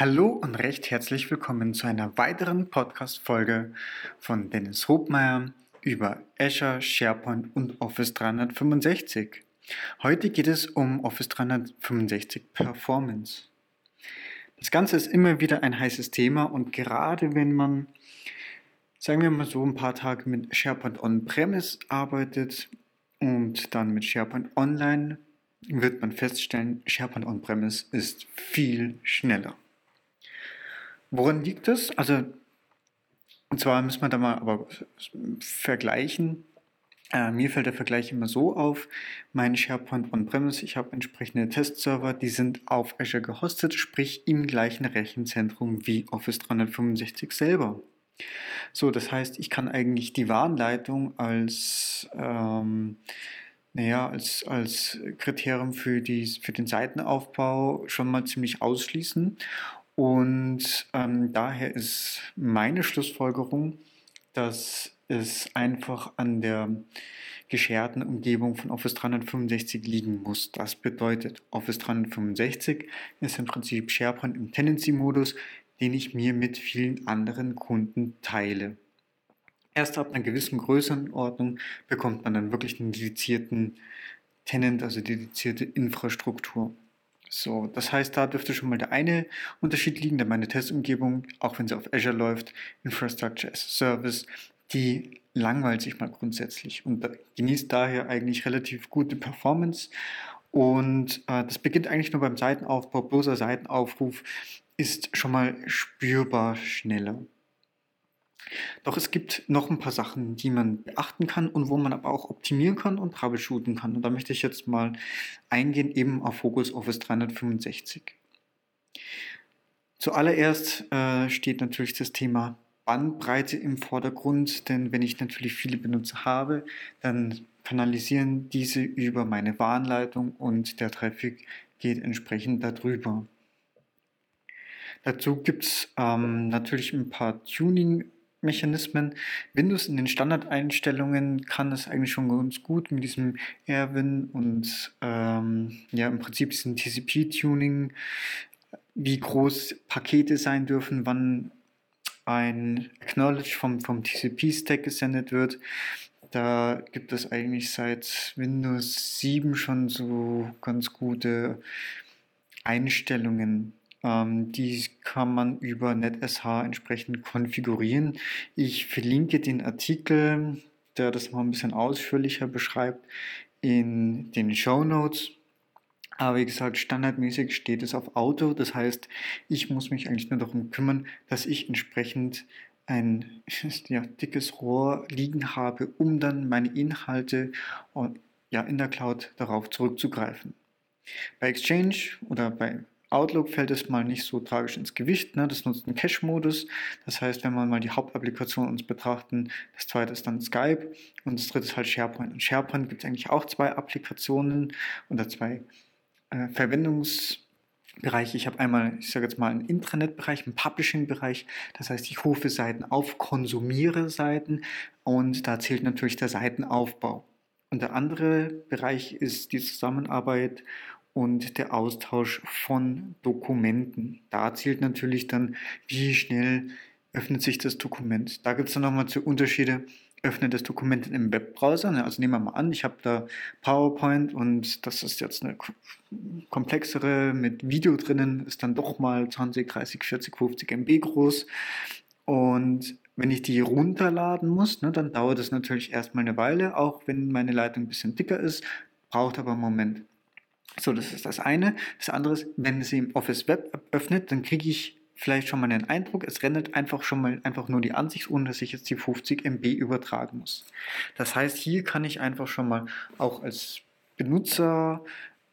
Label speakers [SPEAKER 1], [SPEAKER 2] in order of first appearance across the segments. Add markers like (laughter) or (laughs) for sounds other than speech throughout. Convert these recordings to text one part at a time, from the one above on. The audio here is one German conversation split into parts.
[SPEAKER 1] Hallo und recht herzlich willkommen zu einer weiteren Podcast-Folge von Dennis Hobmeier über Azure, SharePoint und Office 365. Heute geht es um Office 365 Performance. Das Ganze ist immer wieder ein heißes Thema und gerade wenn man, sagen wir mal so, ein paar Tage mit SharePoint On-Premise arbeitet und dann mit SharePoint Online, wird man feststellen, SharePoint On-Premise ist viel schneller. Woran liegt das? Also, und zwar müssen wir da mal aber vergleichen. Äh, mir fällt der Vergleich immer so auf, mein SharePoint On-Premise, ich habe entsprechende Testserver, die sind auf Azure gehostet, sprich im gleichen Rechenzentrum wie Office 365 selber. So, das heißt, ich kann eigentlich die Warnleitung als, ähm, naja, als, als Kriterium für, die, für den Seitenaufbau schon mal ziemlich ausschließen und ähm, daher ist meine Schlussfolgerung, dass es einfach an der gescherten Umgebung von Office 365 liegen muss. Das bedeutet, Office 365 ist im Prinzip SharePoint im Tendency-Modus, den ich mir mit vielen anderen Kunden teile. Erst ab einer gewissen Größenordnung bekommt man dann wirklich einen dedizierten Tenant, also dedizierte Infrastruktur. So, das heißt, da dürfte schon mal der eine Unterschied liegen, denn meine Testumgebung, auch wenn sie auf Azure läuft, Infrastructure as a Service, die langweilt sich mal grundsätzlich und genießt daher eigentlich relativ gute Performance. Und äh, das beginnt eigentlich nur beim Seitenaufbau. Bloßer Seitenaufruf ist schon mal spürbar schneller. Doch es gibt noch ein paar Sachen, die man beachten kann und wo man aber auch optimieren kann und troubleshooten kann. Und da möchte ich jetzt mal eingehen eben auf Focus Office 365. Zuallererst äh, steht natürlich das Thema Bandbreite im Vordergrund, denn wenn ich natürlich viele Benutzer habe, dann kanalisieren diese über meine Warnleitung und der Traffic geht entsprechend darüber. Dazu gibt es ähm, natürlich ein paar Tuning- Mechanismen. Windows in den Standardeinstellungen kann das eigentlich schon ganz gut mit diesem Erwin und ähm, ja im Prinzip diesem TCP-Tuning, wie groß Pakete sein dürfen, wann ein Acknowledge vom, vom TCP-Stack gesendet wird. Da gibt es eigentlich seit Windows 7 schon so ganz gute Einstellungen ähm, die kann man über NetSH entsprechend konfigurieren. Ich verlinke den Artikel, der das mal ein bisschen ausführlicher beschreibt, in den Show Notes. Aber wie gesagt, standardmäßig steht es auf Auto. Das heißt, ich muss mich eigentlich nur darum kümmern, dass ich entsprechend ein (laughs) ja, dickes Rohr liegen habe, um dann meine Inhalte ja, in der Cloud darauf zurückzugreifen. Bei Exchange oder bei Outlook fällt es mal nicht so tragisch ins Gewicht. Ne? Das nutzt einen Cache-Modus. Das heißt, wenn wir mal die Hauptapplikation uns betrachten, das zweite ist dann Skype und das dritte ist halt SharePoint. Und SharePoint gibt es eigentlich auch zwei Applikationen oder zwei äh, Verwendungsbereiche. Ich habe einmal, ich sage jetzt mal, einen Intranet-Bereich, einen Publishing-Bereich. Das heißt, ich rufe Seiten auf, konsumiere Seiten und da zählt natürlich der Seitenaufbau. Und der andere Bereich ist die Zusammenarbeit und der Austausch von Dokumenten. Da zählt natürlich dann, wie schnell öffnet sich das Dokument. Da gibt es dann nochmal zu Unterschiede. Öffnet das Dokument im Webbrowser. Ne? Also nehmen wir mal an, ich habe da PowerPoint und das ist jetzt eine komplexere mit Video drinnen, ist dann doch mal 20, 30, 40, 50 MB groß. Und wenn ich die runterladen muss, ne, dann dauert es natürlich erstmal eine Weile, auch wenn meine Leitung ein bisschen dicker ist, braucht aber einen Moment. So, das ist das eine. Das andere ist, wenn sie im Office Web öffnet, dann kriege ich vielleicht schon mal den Eindruck, es rendert einfach schon mal einfach nur die Ansicht, ohne dass ich jetzt die 50 MB übertragen muss. Das heißt, hier kann ich einfach schon mal auch als Benutzer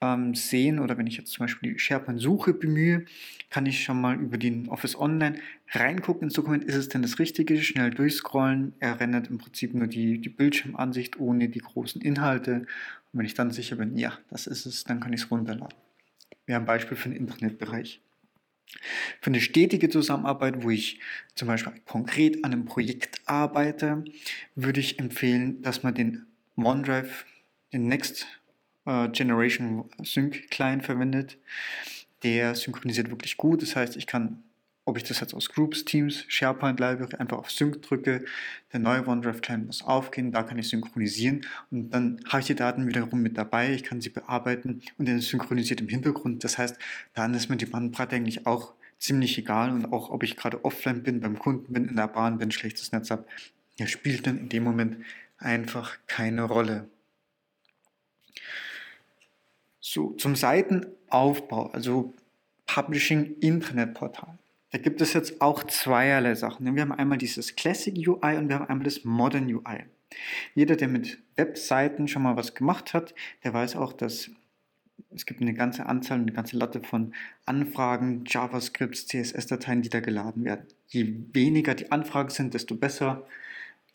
[SPEAKER 1] ähm, sehen oder wenn ich jetzt zum Beispiel die SharePoint-Suche bemühe, kann ich schon mal über den Office Online reingucken ins Dokument, ist es denn das Richtige, schnell durchscrollen. Er rendert im Prinzip nur die, die Bildschirmansicht ohne die großen Inhalte. Und wenn ich dann sicher bin, ja, das ist es, dann kann ich es runterladen. Wir haben ein Beispiel für den Internetbereich. Für eine stetige Zusammenarbeit, wo ich zum Beispiel konkret an einem Projekt arbeite, würde ich empfehlen, dass man den OneDrive, den Next äh, Generation Sync Client verwendet. der synchronisiert wirklich gut. Das heißt, ich kann, ob ich das jetzt aus Groups, Teams, SharePoint Library einfach auf Sync drücke, der neue OneDrive-Client muss aufgehen, da kann ich synchronisieren und dann habe ich die Daten wiederum mit dabei, ich kann sie bearbeiten und dann synchronisiert im Hintergrund. Das heißt, dann ist mir die Bandbreite eigentlich auch ziemlich egal und auch ob ich gerade offline bin, beim Kunden bin, in der Bahn bin, schlechtes Netz habe, spielt dann in dem Moment einfach keine Rolle. So, zum Seitenaufbau, also Publishing Internetportal. Da gibt es jetzt auch zweierlei Sachen. Wir haben einmal dieses Classic UI und wir haben einmal das Modern UI. Jeder, der mit Webseiten schon mal was gemacht hat, der weiß auch, dass es gibt eine ganze Anzahl, eine ganze Latte von Anfragen, JavaScripts, CSS-Dateien, die da geladen werden. Je weniger die Anfragen sind, desto besser.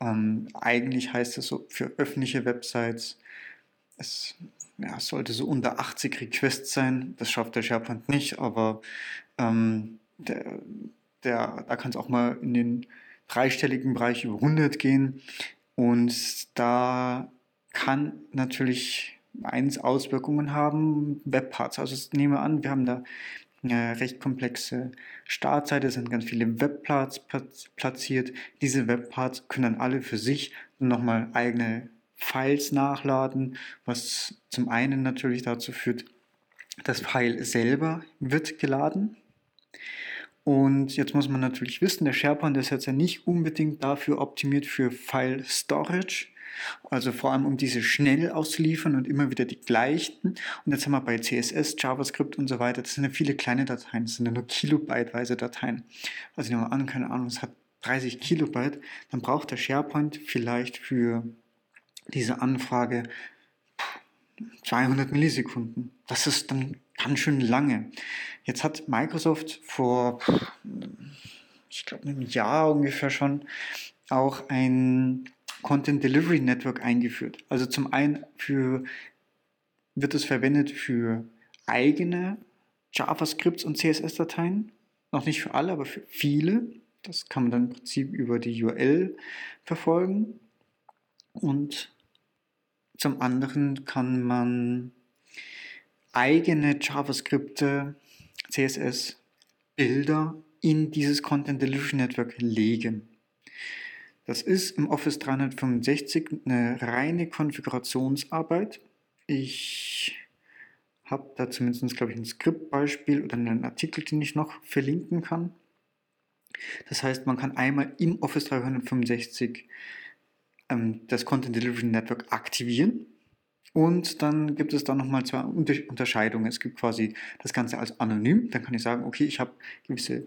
[SPEAKER 1] Ähm, eigentlich heißt es so für öffentliche Websites, es ja, sollte so unter 80 Requests sein. Das schafft der SharePoint nicht, aber ähm, der, der, da kann es auch mal in den dreistelligen Bereich über 100 gehen. Und da kann natürlich eins Auswirkungen haben, Webparts. Also ich nehme an, wir haben da eine recht komplexe Startseite, es sind ganz viele Webparts platziert. Diese Webparts können dann alle für sich nochmal eigene Files nachladen, was zum einen natürlich dazu führt, das File selber wird geladen. Und jetzt muss man natürlich wissen, der SharePoint ist jetzt ja nicht unbedingt dafür optimiert für File Storage, also vor allem um diese schnell auszuliefern und immer wieder die gleichen. Und jetzt haben wir bei CSS, JavaScript und so weiter, das sind ja viele kleine Dateien, das sind ja nur kilobyteweise Dateien. Also nehmen wir an, keine Ahnung, es hat 30 Kilobyte, dann braucht der SharePoint vielleicht für diese Anfrage 200 Millisekunden. Das ist dann ganz schön lange. Jetzt hat Microsoft vor, ich glaube, einem Jahr ungefähr schon auch ein Content Delivery Network eingeführt. Also zum einen für, wird es verwendet für eigene JavaScripts und CSS-Dateien. Noch nicht für alle, aber für viele. Das kann man dann im Prinzip über die URL verfolgen. Und zum anderen kann man eigene JavaScript, CSS, Bilder in dieses Content Delivery Network legen. Das ist im Office 365 eine reine Konfigurationsarbeit. Ich habe da zumindest, glaube ich, ein Skriptbeispiel oder einen Artikel, den ich noch verlinken kann. Das heißt, man kann einmal im Office 365 ähm, das Content Delivery Network aktivieren. Und dann gibt es da nochmal zwei Unterscheidungen. Es gibt quasi das Ganze als anonym. Dann kann ich sagen, okay, ich habe gewisse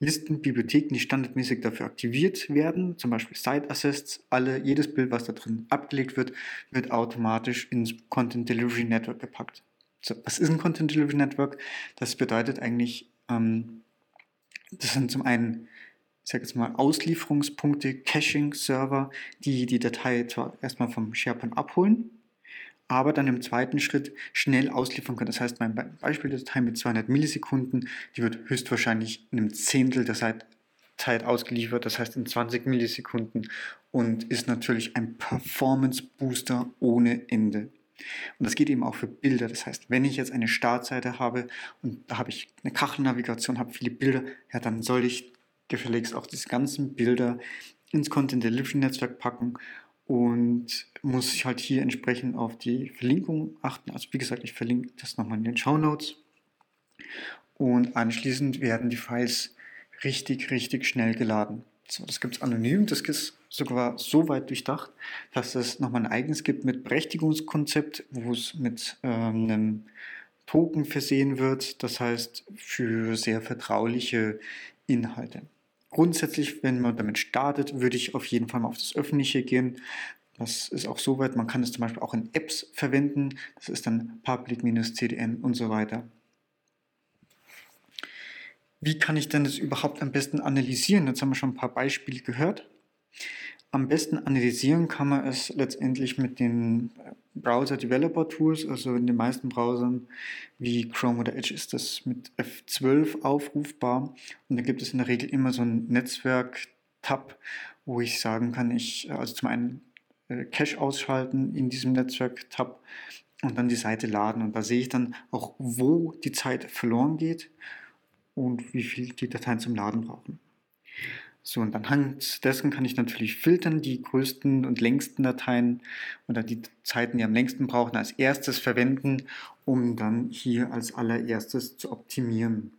[SPEAKER 1] Listen, Bibliotheken, die standardmäßig dafür aktiviert werden, zum Beispiel Site Assists, alle, jedes Bild, was da drin abgelegt wird, wird automatisch ins Content Delivery Network gepackt. So, was ist ein Content Delivery Network? Das bedeutet eigentlich, ähm, das sind zum einen, ich sage jetzt mal, Auslieferungspunkte, Caching-Server, die die Datei zwar erstmal vom SharePoint abholen, aber dann im zweiten Schritt schnell ausliefern können. Das heißt, mein Beispiel der Datei mit 200 Millisekunden, die wird höchstwahrscheinlich in einem Zehntel der Zeit ausgeliefert, das heißt in 20 Millisekunden und ist natürlich ein Performance Booster ohne Ende. Und das geht eben auch für Bilder. Das heißt, wenn ich jetzt eine Startseite habe und da habe ich eine Kachelnavigation, habe viele Bilder, ja, dann soll ich gefälligst auch diese ganzen Bilder ins Content Delivery Netzwerk packen und muss ich halt hier entsprechend auf die Verlinkung achten. Also wie gesagt, ich verlinke das nochmal in den Show Notes. Und anschließend werden die Files richtig, richtig schnell geladen. So, das gibt es anonym, das ist sogar so weit durchdacht, dass es nochmal ein eigenes gibt mit Berechtigungskonzept, wo es mit ähm, einem Token versehen wird, das heißt für sehr vertrauliche Inhalte. Grundsätzlich, wenn man damit startet, würde ich auf jeden Fall mal auf das Öffentliche gehen. Das ist auch soweit, man kann es zum Beispiel auch in Apps verwenden. Das ist dann public-cdn und so weiter. Wie kann ich denn das überhaupt am besten analysieren? Jetzt haben wir schon ein paar Beispiele gehört. Am besten analysieren kann man es letztendlich mit den Browser Developer Tools, also in den meisten Browsern wie Chrome oder Edge ist das mit F12 aufrufbar und da gibt es in der Regel immer so ein Netzwerk-Tab, wo ich sagen kann, ich also zum einen äh, Cache ausschalten in diesem Netzwerk-Tab und dann die Seite laden. Und da sehe ich dann auch, wo die Zeit verloren geht und wie viel die Dateien zum Laden brauchen. So, und anhand dessen kann ich natürlich filtern, die größten und längsten Dateien oder die Zeiten, die am längsten brauchen, als erstes verwenden, um dann hier als allererstes zu optimieren.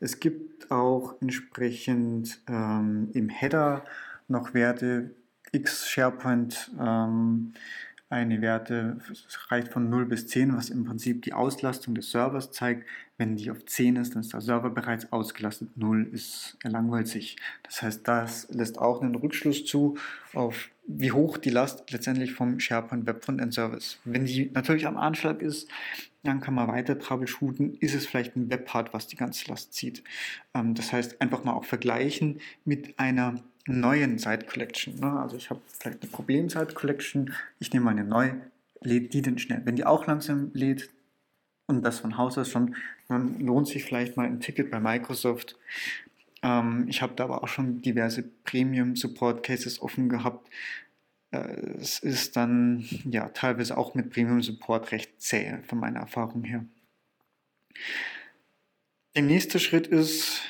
[SPEAKER 1] Es gibt auch entsprechend ähm, im Header noch Werte, X SharePoint ähm, eine Werte, reicht von 0 bis 10, was im Prinzip die Auslastung des Servers zeigt. Wenn die auf 10 ist, dann ist der Server bereits ausgelastet. 0 ist, er sich. Das heißt, das lässt auch einen Rückschluss zu auf wie hoch die Last letztendlich vom SharePoint Web Frontend Service. Wenn die natürlich am Anschlag ist, dann kann man weiter troubleshooten. Ist es vielleicht ein Webpart, was die ganze Last zieht? Ähm, das heißt, einfach mal auch vergleichen mit einer neuen Site Collection. Ne? Also ich habe vielleicht eine Problem Site Collection, ich nehme eine neue, lädt die denn schnell. Wenn die auch langsam lädt und das von Haus aus schon, dann lohnt sich vielleicht mal ein Ticket bei Microsoft. Ähm, ich habe da aber auch schon diverse Premium Support Cases offen gehabt. Äh, es ist dann ja teilweise auch mit Premium Support recht zäh von meiner Erfahrung her. Der nächste Schritt ist,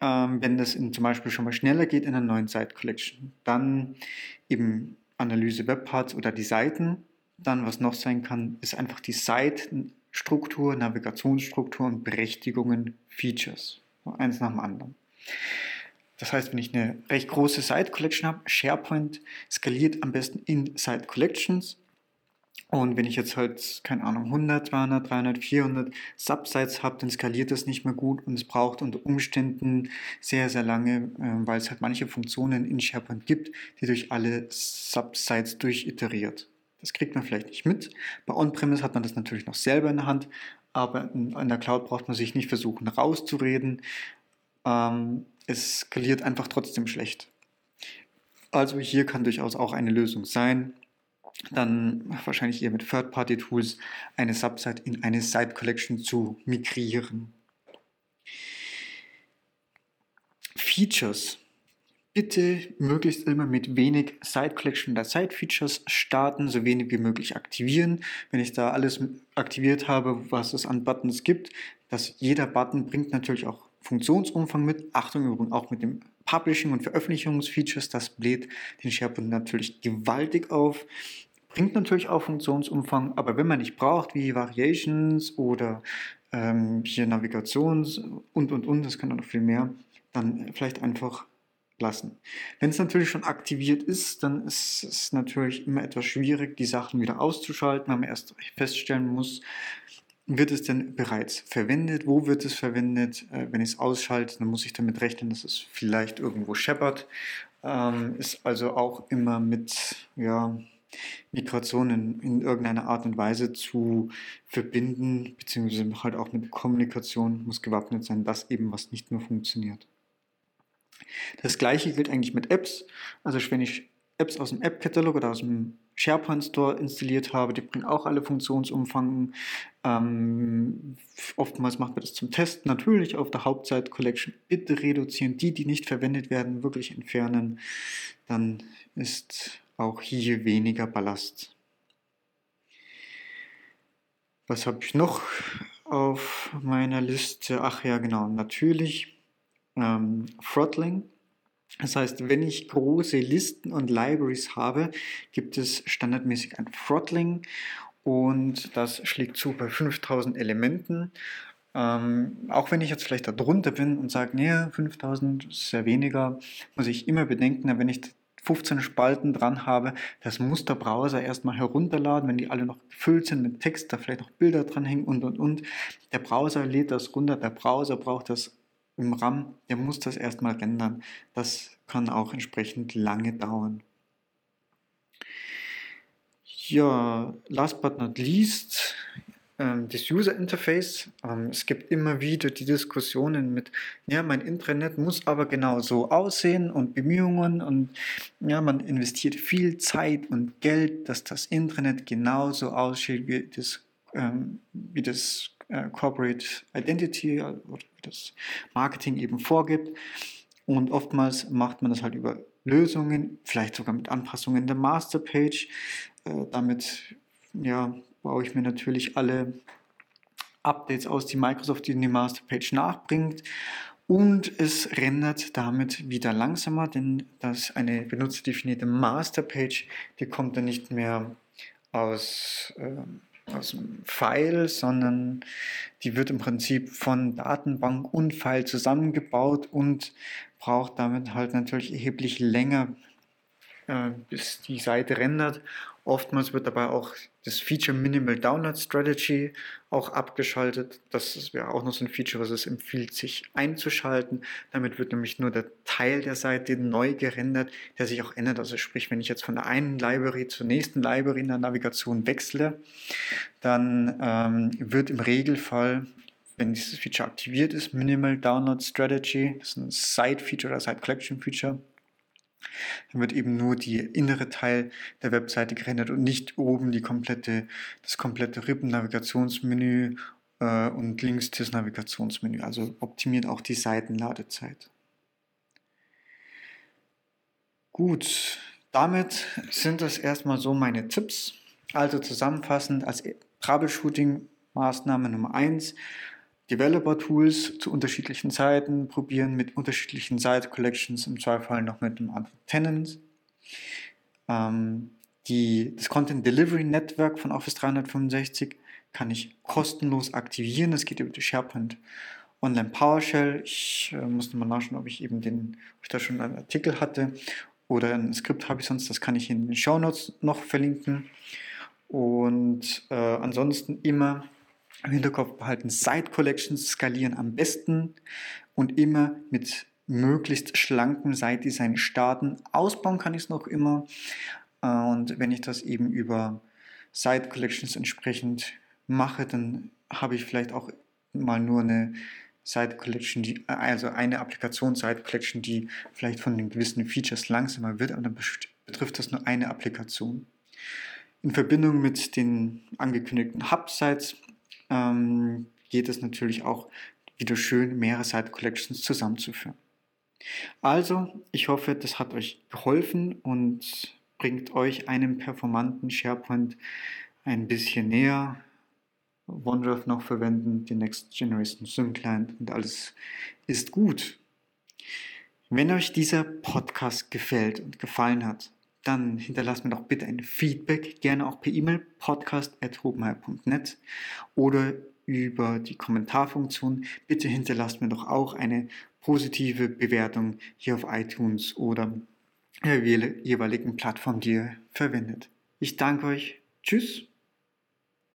[SPEAKER 1] ähm, wenn das in, zum Beispiel schon mal schneller geht in einer neuen Site Collection. Dann eben Analyse Webparts oder die Seiten. Dann, was noch sein kann, ist einfach die Site-Struktur, Navigationsstruktur und Berechtigungen, Features. Eins nach dem anderen. Das heißt, wenn ich eine recht große Site Collection habe, SharePoint skaliert am besten in Site Collections und wenn ich jetzt halt, keine Ahnung, 100, 200, 300, 400 Subsites habe, dann skaliert das nicht mehr gut und es braucht unter Umständen sehr, sehr lange, äh, weil es halt manche Funktionen in SharePoint gibt, die durch alle Subsites durchiteriert. Das kriegt man vielleicht nicht mit. Bei On-Premise hat man das natürlich noch selber in der Hand, aber in, der Cloud braucht man sich nicht versuchen rauszureden. Ähm, es skaliert einfach trotzdem schlecht. Also hier kann durchaus auch eine Lösung sein, dann wahrscheinlich eher mit Third-Party-Tools eine Subsite in eine Site-Collection zu migrieren. Features. Bitte möglichst immer mit wenig Site Collection oder Site Features starten, so wenig wie möglich aktivieren. Wenn ich da alles aktiviert habe, was es an Buttons gibt, dass jeder Button bringt natürlich auch Funktionsumfang mit. Achtung übrigens auch mit dem Publishing und Veröffentlichungsfeatures, das bläht den SharePoint natürlich gewaltig auf. Bringt natürlich auch Funktionsumfang, aber wenn man nicht braucht, wie Variations oder ähm, hier Navigations und und und, das kann dann noch viel mehr, dann vielleicht einfach lassen. Wenn es natürlich schon aktiviert ist, dann ist es natürlich immer etwas schwierig, die Sachen wieder auszuschalten, weil man erst feststellen muss, wird es denn bereits verwendet? Wo wird es verwendet? Äh, wenn ich es ausschalte, dann muss ich damit rechnen, dass es vielleicht irgendwo scheppert. Ähm, ist also auch immer mit ja, Migrationen in irgendeiner Art und Weise zu verbinden, beziehungsweise halt auch mit Kommunikation muss gewappnet sein, dass eben was nicht mehr funktioniert. Das gleiche gilt eigentlich mit Apps. Also wenn ich Apps aus dem App-Katalog oder aus dem SharePoint Store installiert habe, die bringen auch alle Funktionsumfang. Ähm, oftmals macht man das zum Test. Natürlich auf der Hauptseite Collection bitte reduzieren. Die, die nicht verwendet werden, wirklich entfernen. Dann ist auch hier weniger Ballast. Was habe ich noch auf meiner Liste? Ach ja, genau, natürlich ähm, Throttling. Das heißt, wenn ich große Listen und Libraries habe, gibt es standardmäßig ein Throttling und das schlägt zu bei 5000 Elementen. Ähm, auch wenn ich jetzt vielleicht da drunter bin und sage, nee, 5000 ist sehr weniger, muss ich immer bedenken, wenn ich 15 Spalten dran habe, das muss der Browser erstmal herunterladen, wenn die alle noch gefüllt sind mit Text, da vielleicht noch Bilder dranhängen und und und. Der Browser lädt das runter, der Browser braucht das im RAM, der muss das erstmal rendern. Das kann auch entsprechend lange dauern. Ja, last but not least, ähm, das User Interface. Ähm, es gibt immer wieder die Diskussionen mit, ja, mein Intranet muss aber genau so aussehen und Bemühungen und ja, man investiert viel Zeit und Geld, dass das Intranet genauso aussieht wie das, ähm, wie das Corporate Identity das Marketing eben vorgibt. Und oftmals macht man das halt über Lösungen, vielleicht sogar mit Anpassungen der Masterpage. Äh, damit ja, baue ich mir natürlich alle Updates aus, die Microsoft in die Masterpage nachbringt. Und es rendert damit wieder langsamer, denn das eine benutzerdefinierte Masterpage, die kommt dann nicht mehr aus, äh, aus dem File, sondern die wird im Prinzip von Datenbank und File zusammengebaut und braucht damit halt natürlich erheblich länger, äh, bis die Seite rendert. Oftmals wird dabei auch das Feature Minimal Download Strategy auch abgeschaltet. Das wäre auch noch so ein Feature, was es empfiehlt, sich einzuschalten. Damit wird nämlich nur der Teil der Seite neu gerendert, der sich auch ändert. Also sprich, wenn ich jetzt von der einen Library zur nächsten Library in der Navigation wechsle, dann ähm, wird im Regelfall wenn dieses Feature aktiviert ist, Minimal Download Strategy, das ist ein Side-Feature oder Side-Collection-Feature, dann wird eben nur die innere Teil der Webseite gerendert und nicht oben die komplette, das komplette Rippen-Navigationsmenü äh, und links das Navigationsmenü. Also optimiert auch die Seitenladezeit. Gut, damit sind das erstmal so meine Tipps. Also zusammenfassend als Troubleshooting-Maßnahme Nummer 1 Developer-Tools zu unterschiedlichen Zeiten probieren mit unterschiedlichen Site-Collections, im Zweifel noch mit einem anderen Tenant. Ähm, die, das Content Delivery Network von Office 365 kann ich kostenlos aktivieren. Das geht über die SharePoint Online PowerShell. Ich äh, musste mal nachschauen, ob ich eben den, ob ich da schon einen Artikel hatte oder ein Skript habe ich sonst. Das kann ich in den Show Notes noch verlinken. Und äh, ansonsten immer im Hinterkopf behalten, Site Collections skalieren am besten und immer mit möglichst schlankem Site-Design starten. Ausbauen kann ich es noch immer. Und wenn ich das eben über Site Collections entsprechend mache, dann habe ich vielleicht auch mal nur eine Site Collection, die, also eine Applikation Site Collection, die vielleicht von den gewissen Features langsamer wird, aber dann betrifft das nur eine Applikation. In Verbindung mit den angekündigten Hub-Sites ähm, geht es natürlich auch wieder schön, mehrere Site Collections zusammenzuführen. Also, ich hoffe, das hat euch geholfen und bringt euch einem performanten SharePoint ein bisschen näher. OneDrive noch verwenden, die Next Generation Sim Client und alles ist gut. Wenn euch dieser Podcast gefällt und gefallen hat, dann hinterlasst mir doch bitte ein Feedback, gerne auch per E-Mail podcast.hobenheim.net oder über die Kommentarfunktion. Bitte hinterlasst mir doch auch eine positive Bewertung hier auf iTunes oder der jeweiligen Plattform, die ihr verwendet. Ich danke euch. Tschüss.